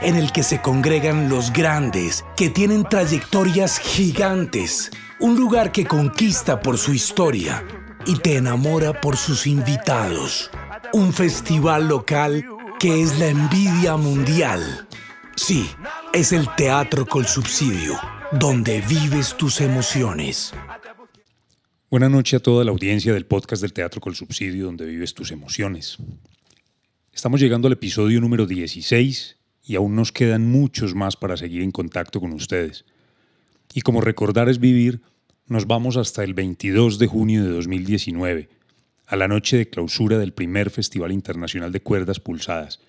en el que se congregan los grandes, que tienen trayectorias gigantes. Un lugar que conquista por su historia y te enamora por sus invitados. Un festival local que es la envidia mundial. Sí, es el teatro con subsidio, donde vives tus emociones. Buenas noches a toda la audiencia del podcast del Teatro con Subsidio, donde vives tus emociones. Estamos llegando al episodio número 16 y aún nos quedan muchos más para seguir en contacto con ustedes. Y como recordar es vivir, nos vamos hasta el 22 de junio de 2019, a la noche de clausura del primer Festival Internacional de Cuerdas Pulsadas.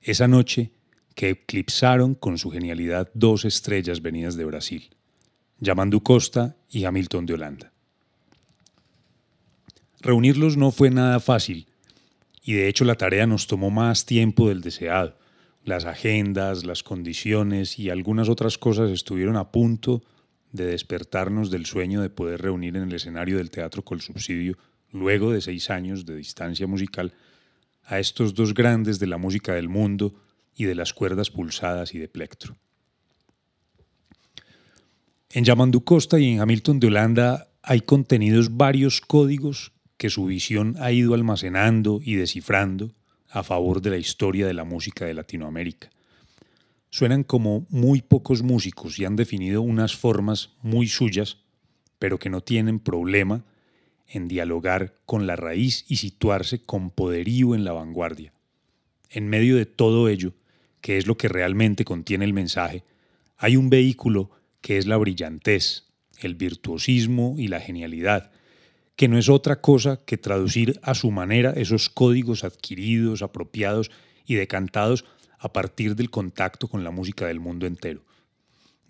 Esa noche que eclipsaron con su genialidad dos estrellas venidas de Brasil, Yamandu Costa y Hamilton de Holanda. Reunirlos no fue nada fácil, y de hecho la tarea nos tomó más tiempo del deseado. Las agendas, las condiciones y algunas otras cosas estuvieron a punto de despertarnos del sueño de poder reunir en el escenario del Teatro Col Subsidio, luego de seis años de distancia musical, a estos dos grandes de la música del mundo y de las cuerdas pulsadas y de plectro. En Yamandu Costa y en Hamilton de Holanda hay contenidos varios códigos que su visión ha ido almacenando y descifrando a favor de la historia de la música de Latinoamérica. Suenan como muy pocos músicos y han definido unas formas muy suyas, pero que no tienen problema en dialogar con la raíz y situarse con poderío en la vanguardia. En medio de todo ello, que es lo que realmente contiene el mensaje, hay un vehículo que es la brillantez, el virtuosismo y la genialidad, que no es otra cosa que traducir a su manera esos códigos adquiridos, apropiados y decantados a partir del contacto con la música del mundo entero.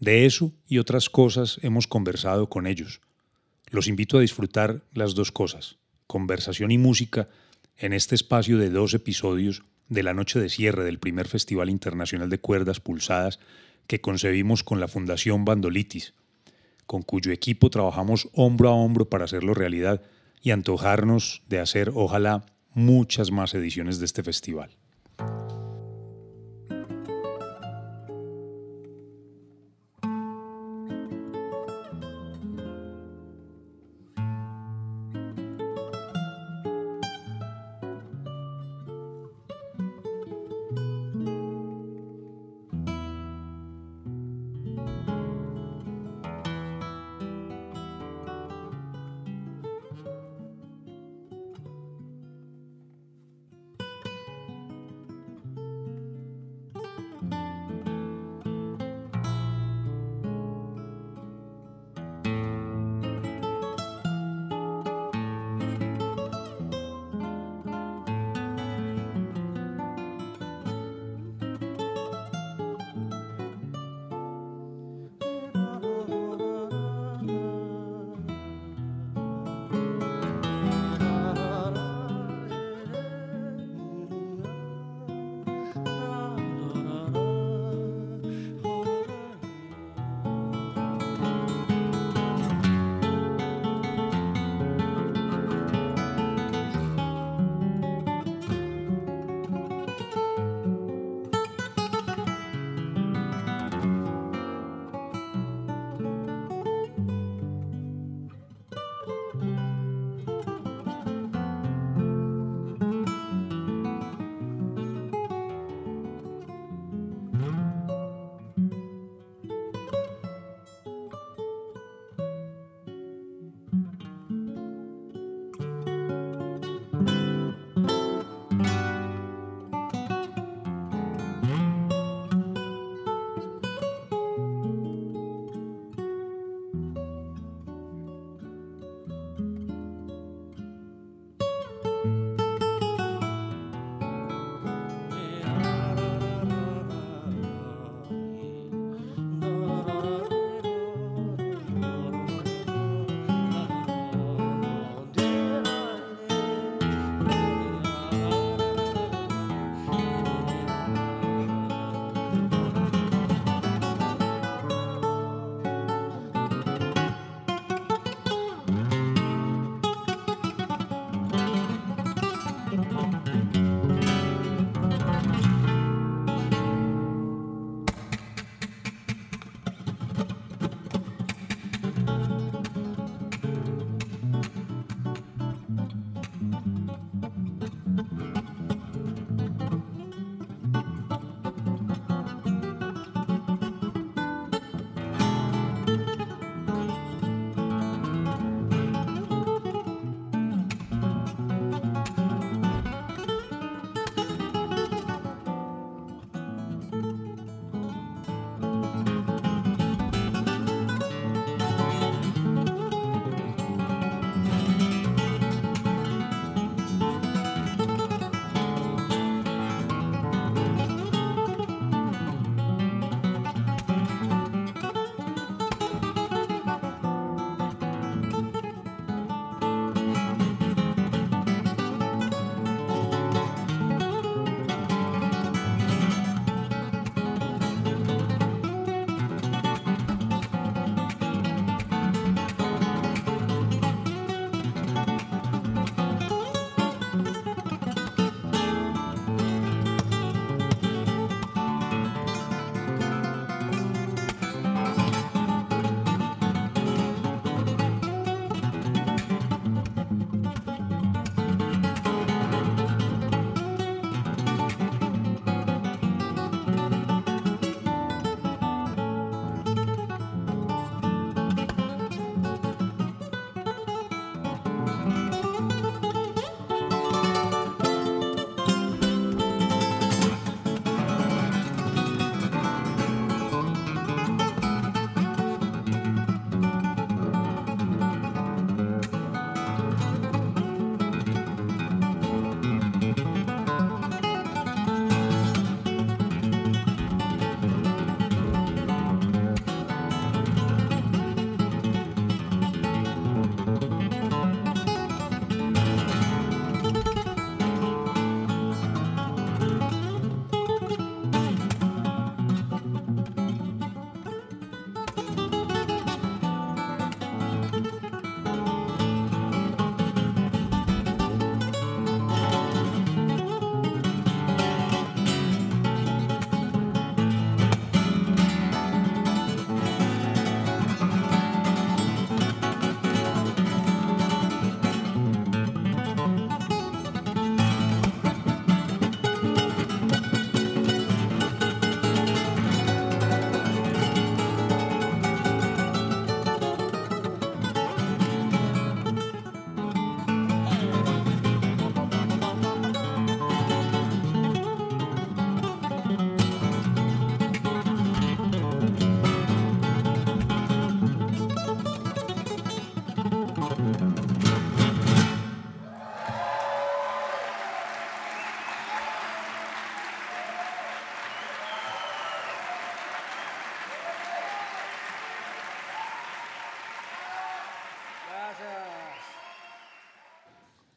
De eso y otras cosas hemos conversado con ellos. Los invito a disfrutar las dos cosas, conversación y música, en este espacio de dos episodios de la noche de cierre del primer Festival Internacional de Cuerdas Pulsadas que concebimos con la Fundación Bandolitis, con cuyo equipo trabajamos hombro a hombro para hacerlo realidad y antojarnos de hacer, ojalá, muchas más ediciones de este festival.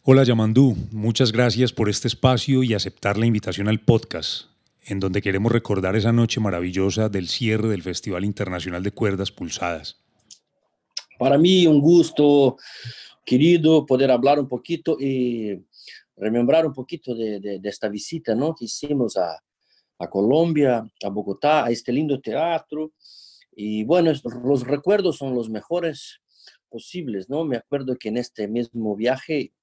Hola Yamandú, muchas gracias por este espacio y aceptar la invitación al podcast, en donde queremos recordar esa noche maravillosa del cierre del Festival Internacional de Cuerdas Pulsadas. Para mí un gusto, querido, poder hablar un poquito y remembrar un poquito de, esta visita ¿no? que hicimos a, a Colombia, a Bogotá, a este lindo teatro. Y bueno, los recuerdos son los mejores posibles, ¿no? Me acuerdo que en este mismo viaje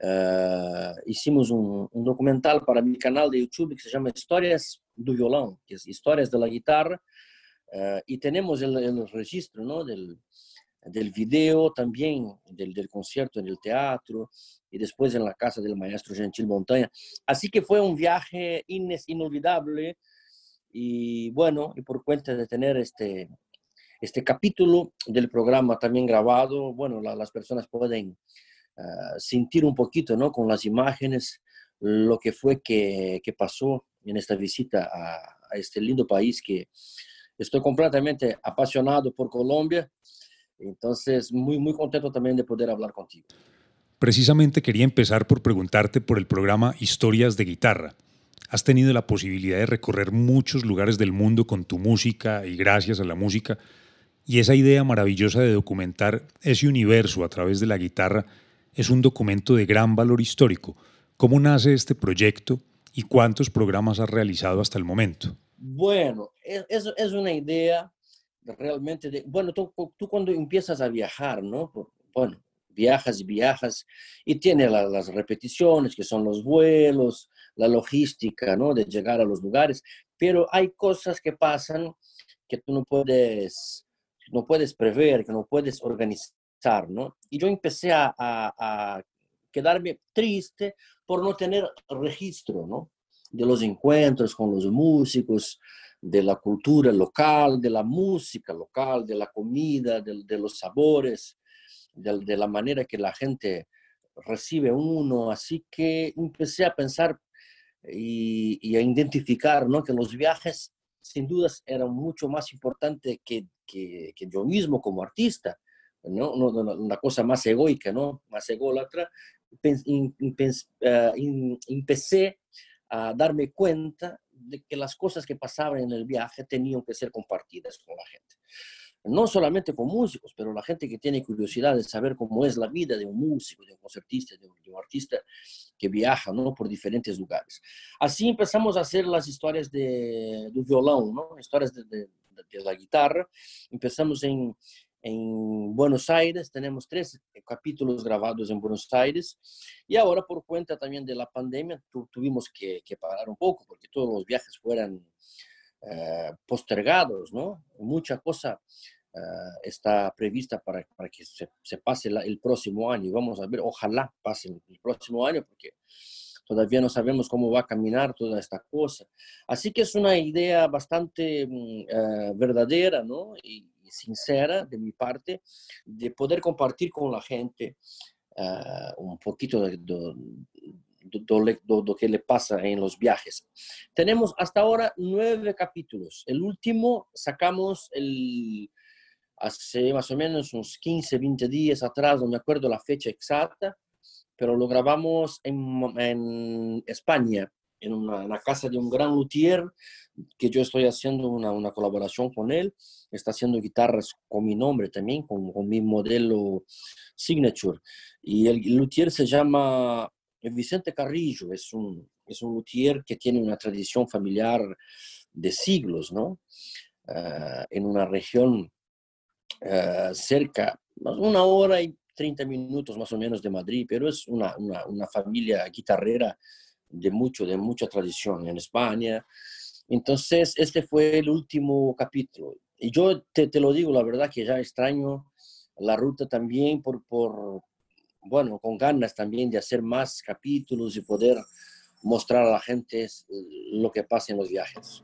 Uh, hicimos um, um, documental para meu canal de YouTube que se chama Histórias do Violão, que é Histórias da Guitarra, uh, e temos o registro ¿no? del, del video também, del, del concierto no teatro, e depois na casa do maestro Gentil Montanha. Assim que foi um viaje inolvidável, e bueno, e por conta de ter este, este capítulo del programa também gravado, bueno, la, las personas podem Ah, sentir un poquito, ¿no? Con las imágenes, lo que fue que, que pasó en esta visita a, a, este lindo país que estoy completamente apasionado por Colombia. Entonces, muy, muy contento también de poder hablar contigo. Precisamente quería empezar por preguntarte por el programa Historias de Guitarra. Has tenido la posibilidad de recorrer muchos lugares del mundo con tu música y gracias a la música. Y esa idea maravillosa de documentar ese universo a través de la guitarra es un documento de gran valor histórico. ¿Cómo nace este proyecto y cuántos programas has realizado hasta el momento? Bueno, es, es una idea realmente de, bueno, tú, cuando empiezas a viajar, ¿no? Bueno, viajas y viajas y tiene las repeticiones, que son los vuelos, la logística, ¿no? De llegar a los lugares, pero hay cosas que pasan que tú no puedes, no puedes prever, que no puedes organizar ¿no? Y yo empecé a, a, quedarme triste por no tener registro, ¿no? De los encuentros con los músicos, de la cultura local, de la música local, de la comida, de, de los sabores, de, de, la manera que la gente recibe uno. Así que empecé a pensar y, y a identificar, ¿no? Que los viajes, sin dudas, eran mucho más importantes que, que, que yo mismo como artista ¿no? una cosa más egoica, ¿no? más ególatra, uh, empecé a darme cuenta de que las cosas que pasaban en el viaje tenían que ser compartidas con la gente. No solamente con músicos, pero la gente que tiene curiosidad de saber cómo es la vida de un músico, de un concertista, de un, de un artista que viaja ¿no? por diferentes lugares. Así empezamos a hacer las historias de, del violón, ¿no? historias de, de, de la guitarra. Empezamos en, en Buenos Aires, tenemos tres capítulos grabados en Buenos Aires y ahora por cuenta también de la pandemia tu, tuvimos que, que, parar un poco porque todos los viajes fueran uh, postergados, ¿no? Mucha cosa uh, está prevista para, para que se, se pase la, el próximo año. Vamos a ver, ojalá pase el próximo año porque todavía no sabemos cómo va a caminar toda esta cosa. Así que es una idea bastante uh, verdadera, ¿no? Y, sincera de mi parte de poder compartir con la gente uh, un poquito de, lo que le pasa en los viajes. Tenemos hasta ahora nueve capítulos. El último sacamos el, hace más o menos unos 15, 20 días atrás, no me acuerdo la fecha exacta, pero lo grabamos en España, en una, una, casa de un gran luthier que yo estoy haciendo una, una, colaboración con él. Está haciendo guitarras con mi nombre también, con, con mi modelo Signature. Y el luthier se llama Vicente Carrillo, es un, es un luthier que tiene una tradición familiar de siglos, ¿no? Uh, en una región uh, cerca, una hora y 30 minutos más o menos de Madrid, pero es una, una, una familia guitarrera de mucho, de mucha tradición en España. Entonces, este fue el último capítulo. Y yo te, te lo digo, la verdad que ya extraño la ruta también por, por, bueno, con ganas también de hacer más capítulos y poder mostrar a la gente lo que pasa en los viajes.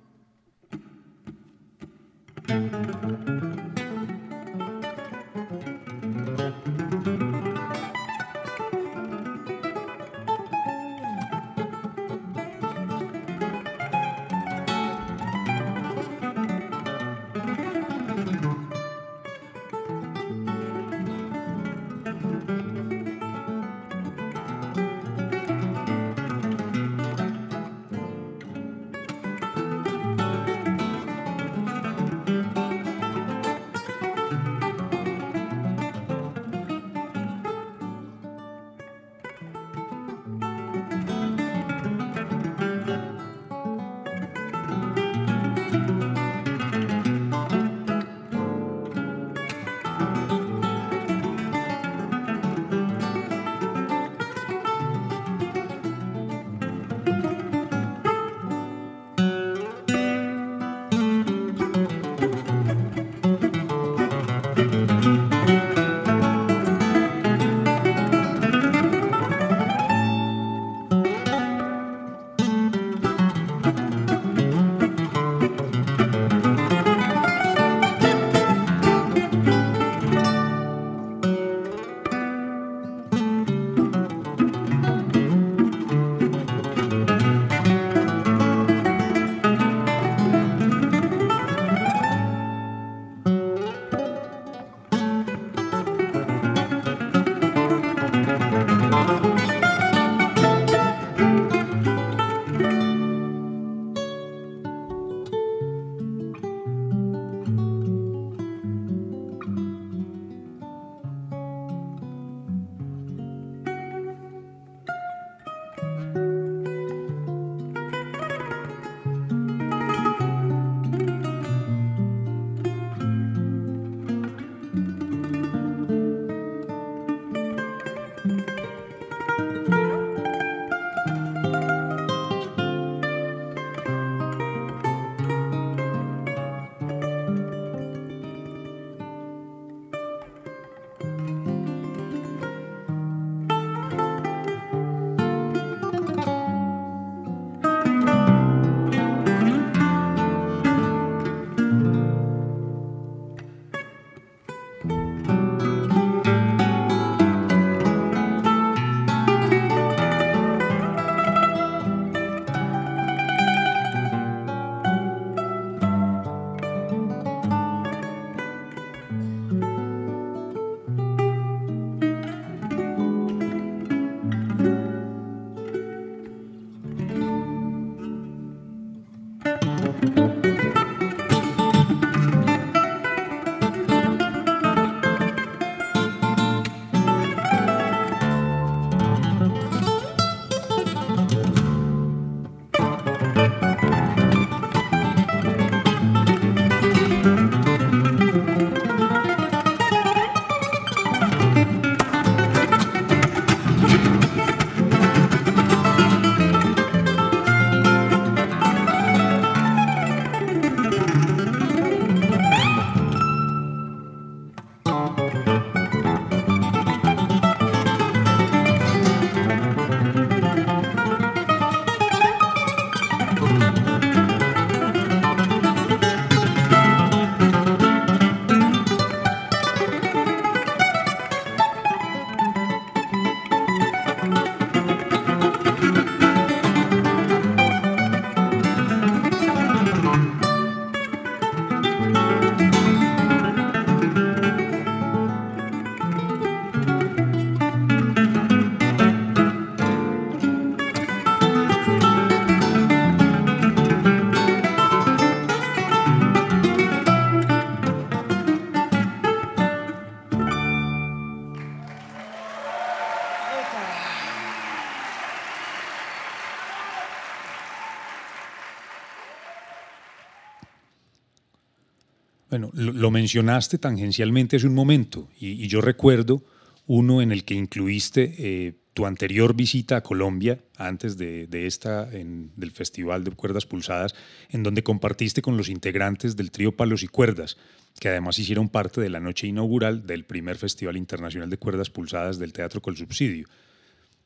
Bueno, lo, mencionaste tangencialmente hace un momento y, yo recuerdo uno en el que incluiste eh, tu anterior visita a Colombia, antes de, esta, del Festival de Cuerdas Pulsadas, en donde compartiste con los integrantes del trío Palos y Cuerdas, que además hicieron parte de la noche inaugural del primer Festival Internacional de Cuerdas Pulsadas del Teatro Col Subsidio.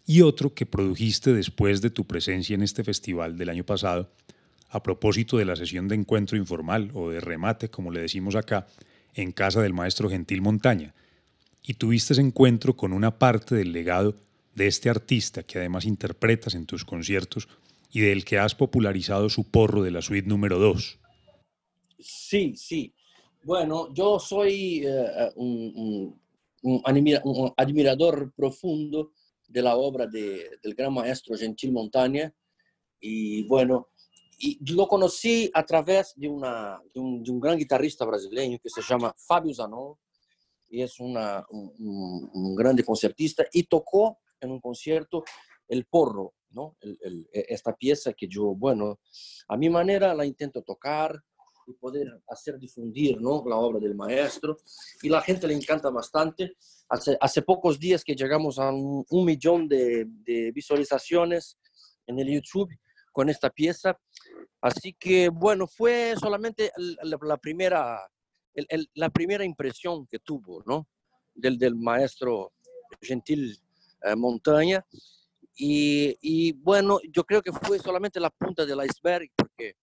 Y otro que produjiste después de tu presencia en este festival del año pasado, a propósito de la sesión de encuentro informal o de remate, como le decimos acá, en casa del maestro Gentil Montaña. Y tuviste ese encuentro con una parte del legado de este artista que además interpretas en tus conciertos y del que has popularizado su porro de la suite número 2. Sí, sí. Bueno, yo soy eh, un, admirador profundo de la obra del gran maestro Gentil Montaña y bueno, y lo conocí a través de, una, de, un, gran guitarrista brasileño que se llama Fabio Zanon y es una, un, un, grande concertista y tocó en un concierto el porro, ¿no? E, esta pieza que yo, bueno, a mi manera la intento tocar y poder hacer difundir, ¿no? La obra del maestro y la gente le encanta bastante. Hace, hace pocos días que llegamos a un, millón de, de, visualizaciones en el YouTube con esta pieza. Así que, bueno, fue solamente la, primera, la primera impresión que tuvo, ¿no? Del, del maestro Gentil eh, montaña. Y, bueno, yo creo que fue solamente la punta del iceberg porque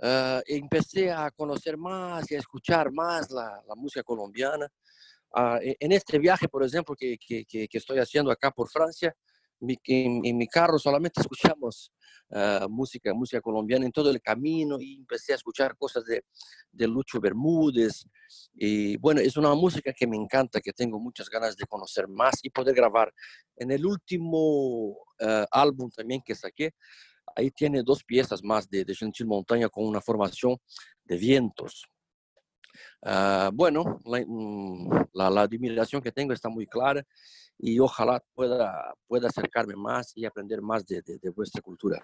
eh, empecé a conocer más y a escuchar más la, música colombiana. E, en este viaje, por ejemplo, que, que, que, estoy haciendo acá por Francia, en, en mi carro solamente escuchamos Ah, música, música colombiana en todo el camino y empecé a escuchar cosas de, de, Lucho Bermúdez. Y bueno, es una música que me encanta, que tengo muchas ganas de conocer más y poder grabar. En el último ah, álbum también que saqué, ahí tiene dos piezas más de, de Gentil Montaña con una formación de vientos. Ah, bueno, mm, la, la, admiración que tengo está muy clara y ojalá pueda, pueda acercarme más y aprender más de, de, de vuestra cultura.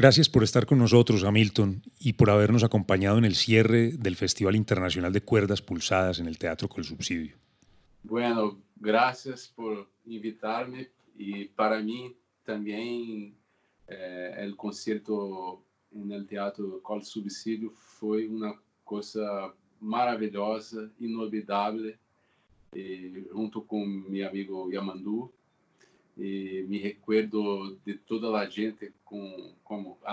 Gracias por estar con nosotros, Hamilton, y por habernos acompañado en el cierre del Festival Internacional de Cuerdas Pulsadas en el Teatro Col Subsidio. Bueno, gracias por invitarme y para mí también eh, el concierto en el Teatro Col Subsidio fue una cosa maravillosa, inolvidable, eh, junto con mi amigo Yamandu. e me recuerdo de toda a gente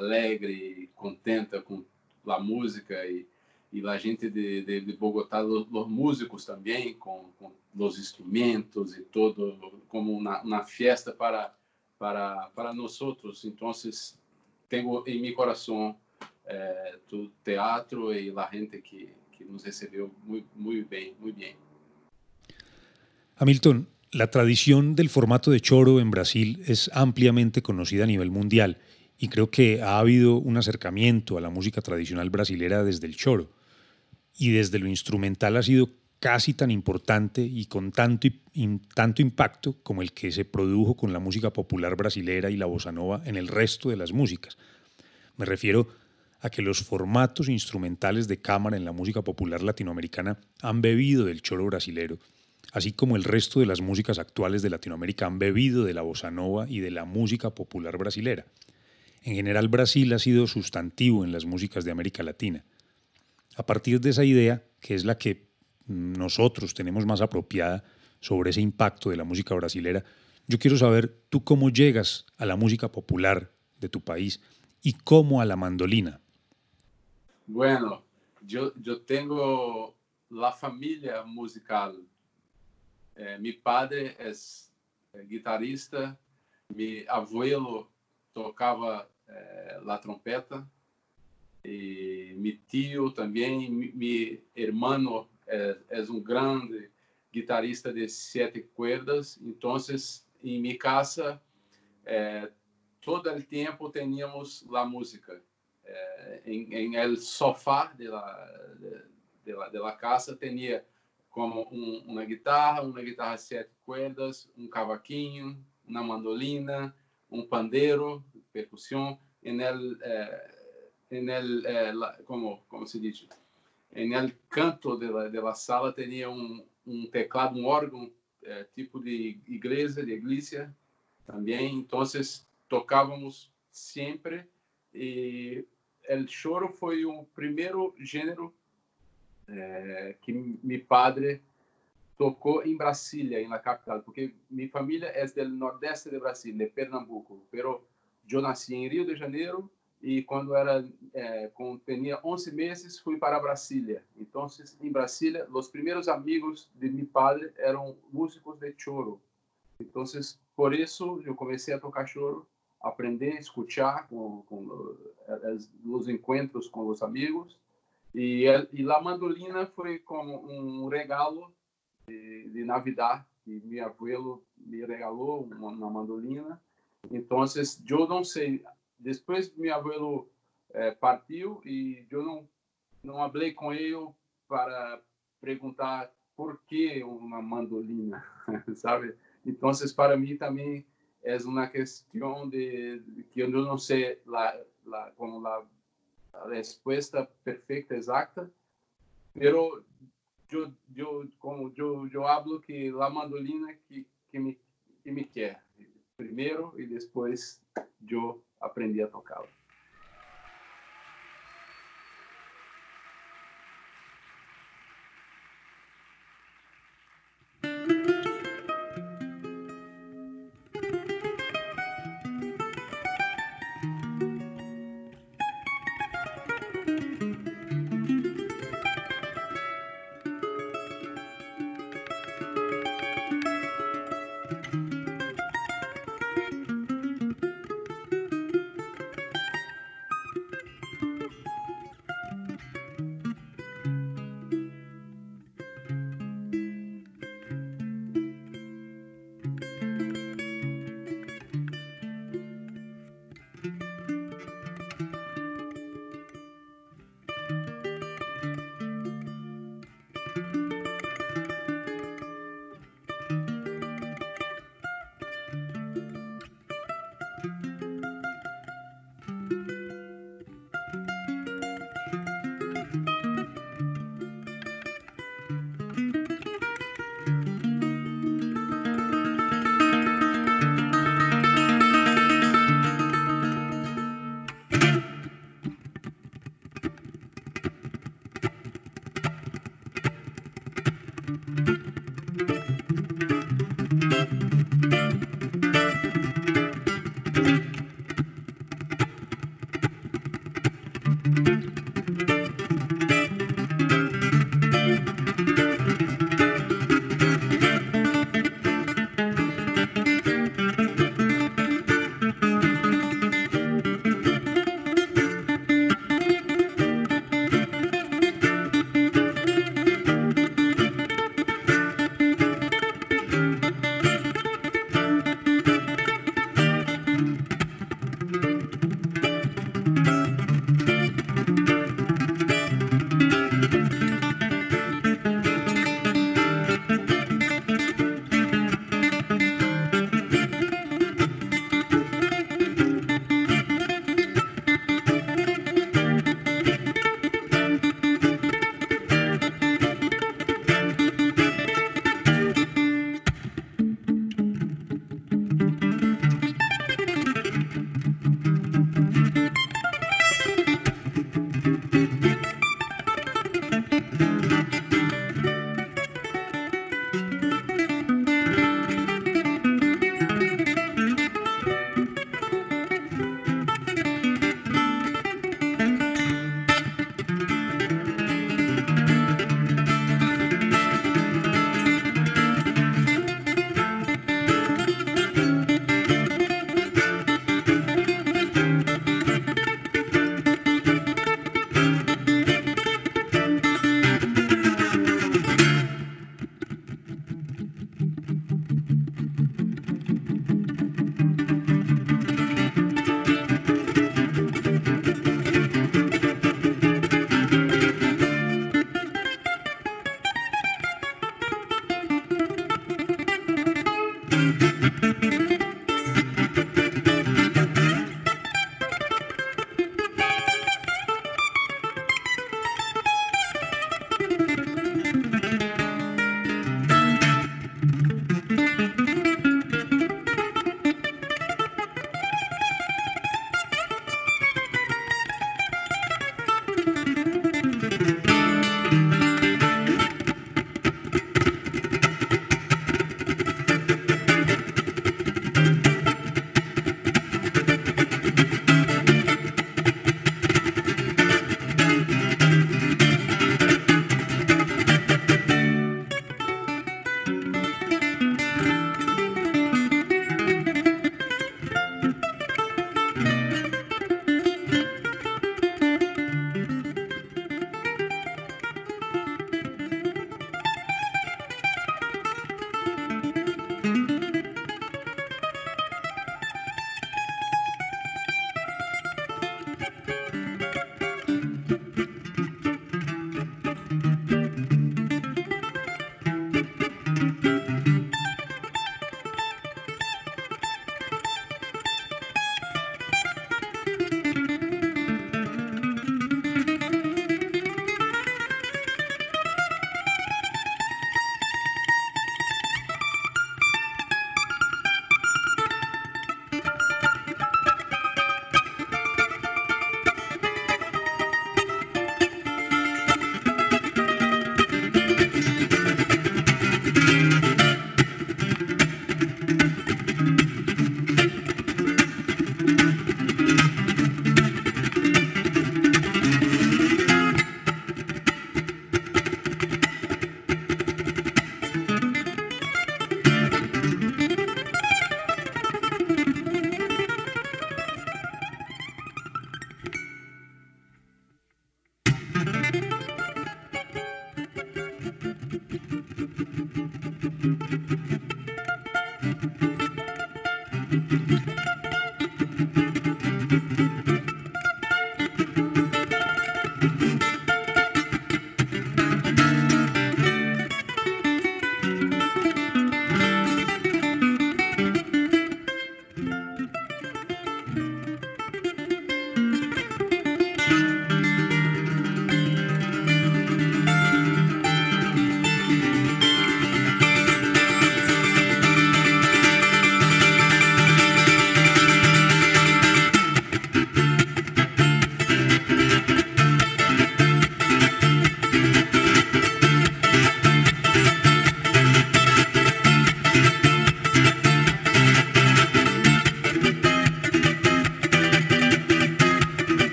alegre, contenta com a música e e a gente de, de, de Bogotá, os, os, músicos também com, com os instrumentos e todo como uma, uma festa para para para nós outros. Então, tenho em meu coração é, o teatro e a gente que que nos recebeu muito muito bem, muito bem. Hamilton, La tradición del formato de choro en Brasil es ampliamente conocida a nivel mundial y creo que ha habido un acercamiento a la música tradicional brasilera desde el choro. Y desde lo instrumental ha sido casi tan importante y con tanto, tanto impacto como el que se produjo con la música popular brasilera y la bossa nova en el resto de las músicas. Me refiero a que los formatos instrumentales de cámara en la música popular latinoamericana han bebido del choro brasilero así como el resto de las músicas actuales de Latinoamérica han bebido de la bossa nova y de la música popular brasilera. En general, Brasil ha sido sustantivo en las músicas de América Latina. A partir de esa idea, que es la que nosotros tenemos más apropiada sobre ese impacto de la música brasilera, yo quiero saber tú cómo llegas a la música popular de tu país y cómo a la mandolina. Bueno, yo, yo tengo la familia musical É, meu padre é guitarrista, meu abuelo tocava é, la trompeta e meu tio também, meu irmão é, é um grande guitarrista de sete cuerdas, então em minha casa é, todo o tempo tínhamos a música. É, em, em el sofá de la, de, de, la, de la casa tinha como um, uma guitarra, uma guitarra sete cordas, um cavaquinho, uma mandolina, um pandeiro, percussão, en el, eh, en el eh, la, como como se diz, en el canto de la, de la sala tinha um, um teclado, um órgão eh, tipo de igreja, de igreja também. Então tocávamos sempre e o choro foi o primeiro gênero é, que meu padre tocou em Brasília, na capital, porque minha família é do nordeste de Brasília, de Pernambuco, pero eu nasci em Rio de Janeiro e quando era é, quando tinha 11 meses fui para Brasília. Então, em Brasília, os primeiros amigos de meu padre eram músicos de choro. Então, por isso eu comecei a tocar choro, aprender, escutar com, com os encontros com os amigos e, e a mandolina foi como um regalo de, de Navidad que meu abuelo me regalou uma, uma mandolina. Então, eu não sei. Depois meu abuelo eh, partiu e eu não não falei com ele para perguntar por que uma mandolina, sabe? Então, para mim também é uma questão de, de que eu não sei lá, como a respuesta perfecta, exacta, pero yo, yo, como yo, yo hablo que la mandolina que, que, me, que me quer primero y después yo aprendí a tocarla.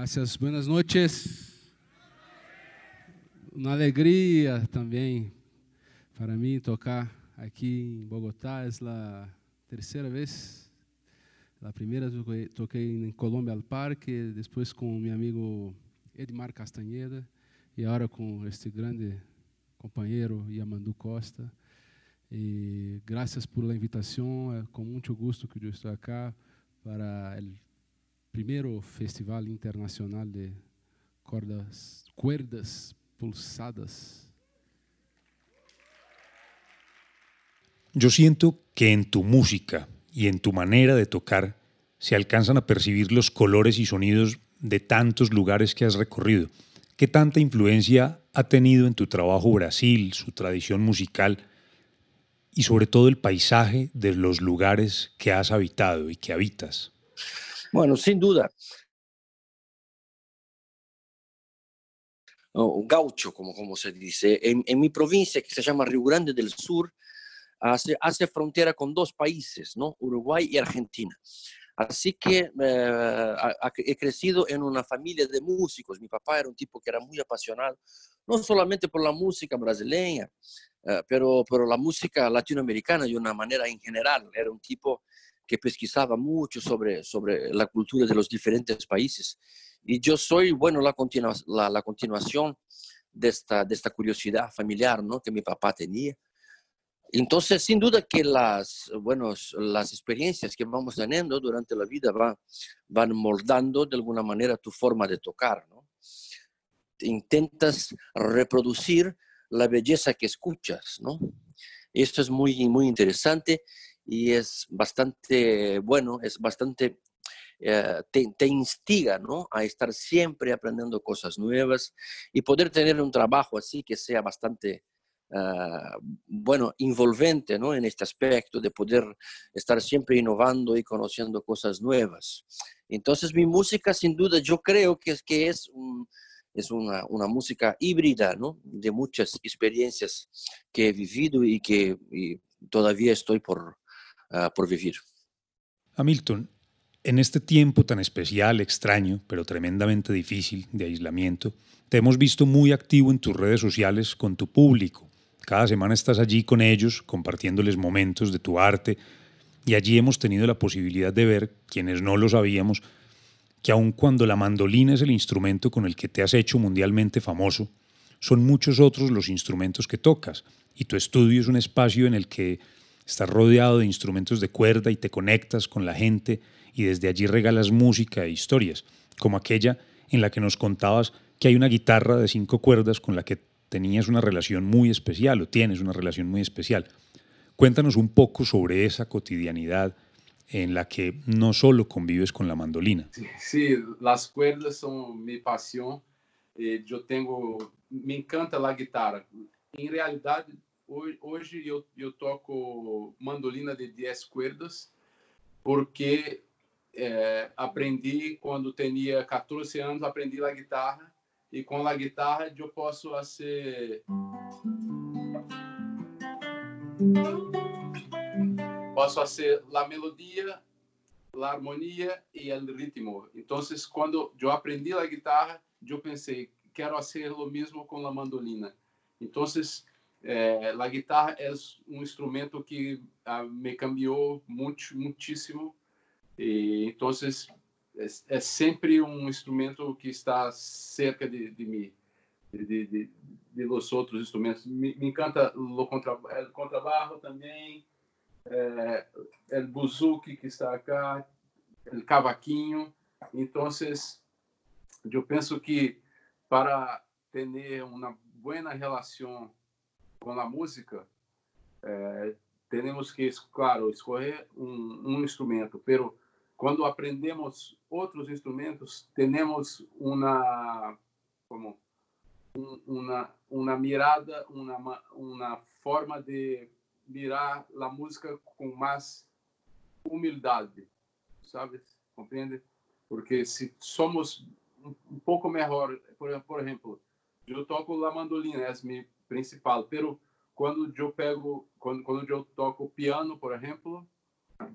Gracias, buenas noches. Uma alegria também para mim tocar aqui em Bogotá. É a terceira vez. A primeira toquei em Colômbia al Parque, depois com meu amigo Edmar Castanheda e agora com este grande companheiro Yamandu Costa. E graças por la invitação, é com muito gosto que eu estou aqui para o primeiro Festival Internacional de cordas, Cuerdas Pulsadas. Yo siento que en tu música y en tu manera de tocar se alcanzan a percibir los colores y sonidos de tantos lugares que has recorrido. ¿Qué tanta influencia ha tenido en tu trabajo Brasil, su tradición musical y sobre todo el paisaje de los lugares que has habitado y que habitas? Bueno, sin duda. O gaucho, como, como se dice. En, en, mi provincia, que se llama Río Grande del Sur, hace, hace frontera con dos países, ¿no? Uruguay y Argentina. Así que eh, he crecido en una familia de músicos. Mi papá era un tipo que era muy apasionado, no solamente por la música brasileña, eh, pero, pero la música latinoamericana de una manera en general. Era un tipo que pesquisaba mucho sobre, sobre la cultura de los diferentes países. Y yo soy, bueno, la, la, la continuación de esta, de esta curiosidad familiar ¿no? que mi papá tenía. Entonces, sin duda que las, bueno, las experiencias que vamos teniendo durante la vida van, van moldando de alguna manera tu forma de tocar, ¿no? Intentas reproducir la belleza que escuchas, ¿no? Esto es muy, muy interesante y es bastante, bueno, es bastante, eh, te, instiga, ¿no? A estar siempre aprendiendo cosas nuevas y poder tener un trabajo así que sea bastante Ah, bueno, envolvente ¿no? en este aspecto de poder estar siempre innovando y conociendo cosas nuevas. Entonces mi música sin duda yo creo que es, que es, es una, una, música híbrida ¿no? de muchas experiencias que he vivido y que todavía estoy por, uh, por vivir. Hamilton, en este tiempo tan especial, extraño, pero tremendamente difícil de aislamiento, te hemos visto muy activo en tus redes sociales con tu público cada semana estás allí con ellos, compartiéndoles momentos de tu arte, y allí hemos tenido la posibilidad de ver, quienes no lo sabíamos, que aun cuando la mandolina es el instrumento con el que te has hecho mundialmente famoso, son muchos otros los instrumentos que tocas, y tu estudio es un espacio en el que estás rodeado de instrumentos de cuerda y te conectas con la gente y desde allí regalas música e historias, como aquella en la que nos contabas que hay una guitarra de cinco cuerdas con la que tenías una relación muy especial o tienes una relación muy especial. Cuéntanos un poco sobre esa cotidianidad en la que no solo convives con la mandolina. Sí, las cuerdas son mi pasión. Eh, yo tengo, me encanta la guitarra. En realidad, hoy yo, yo toco mandolina de 10 cuerdas porque eh, aprendí cuando tenía 14 años, aprendí la guitarra e com a guitarra eu posso fazer posso fazer a melodia, a harmonia e o ritmo. Então, quando eu aprendi a guitarra, eu pensei quero fazer o mesmo com a mandolina. Então, eh, a guitarra é um instrumento que ah, me cambiou muito, muitíssimo. E então é, é, sempre um instrumento que está cerca de, de mim, de, de, de, de os outros instrumentos. Me, me encanta o contra, contrabarro também, é, o buzuki que está acá, o cavaquinho. Então, eu penso que para ter uma boa relação com a música, é, temos que, claro, escolher um, um instrumento, pero quando aprendemos outros instrumentos, temos uma como uma uma mirada, uma uma forma de mirar a música com mais humildade, sabe? Compreende? Porque se somos um pouco melhor, por, por exemplo, eu toco a mandolina, é minha principal, pero quando eu pego, quando, quando eu toco piano, por exemplo,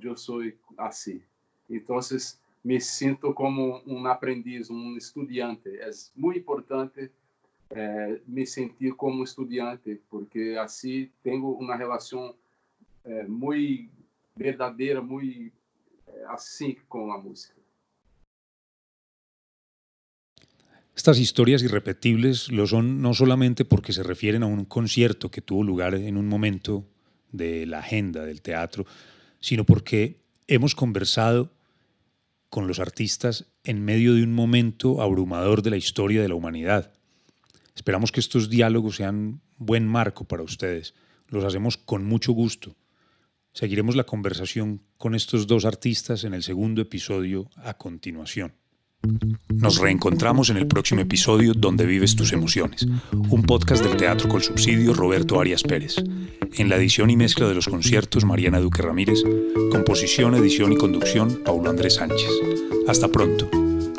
eu sou assim. Entonces, me sinto como um aprendiz, um estudante. É muito importante eh, me sentir como estudante, porque assim tenho uma relação eh, muito verdadeira, muito eh, assim com a música. Estas historias irrepetibles lo son no solamente porque se refieren a un concierto que tuvo lugar en un momento de la agenda del teatro, sino porque hemos conversado con los artistas en medio de un momento abrumador de la historia de la humanidad. Esperamos que estos diálogos sean buen marco para ustedes. Los hacemos con mucho gusto. Seguiremos la conversación con estos dos artistas en el segundo episodio a continuación. Nos reencontramos en el próximo episodio Donde vives tus emociones, un podcast del Teatro con Subsidio Roberto Arias Pérez. En la edición y mezcla de los conciertos Mariana Duque Ramírez, composición, edición y conducción Paulo Andrés Sánchez. Hasta pronto.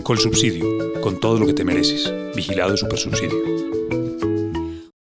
Col Subsidio, con todo lo que te mereces. Vigilado Super Subsidio.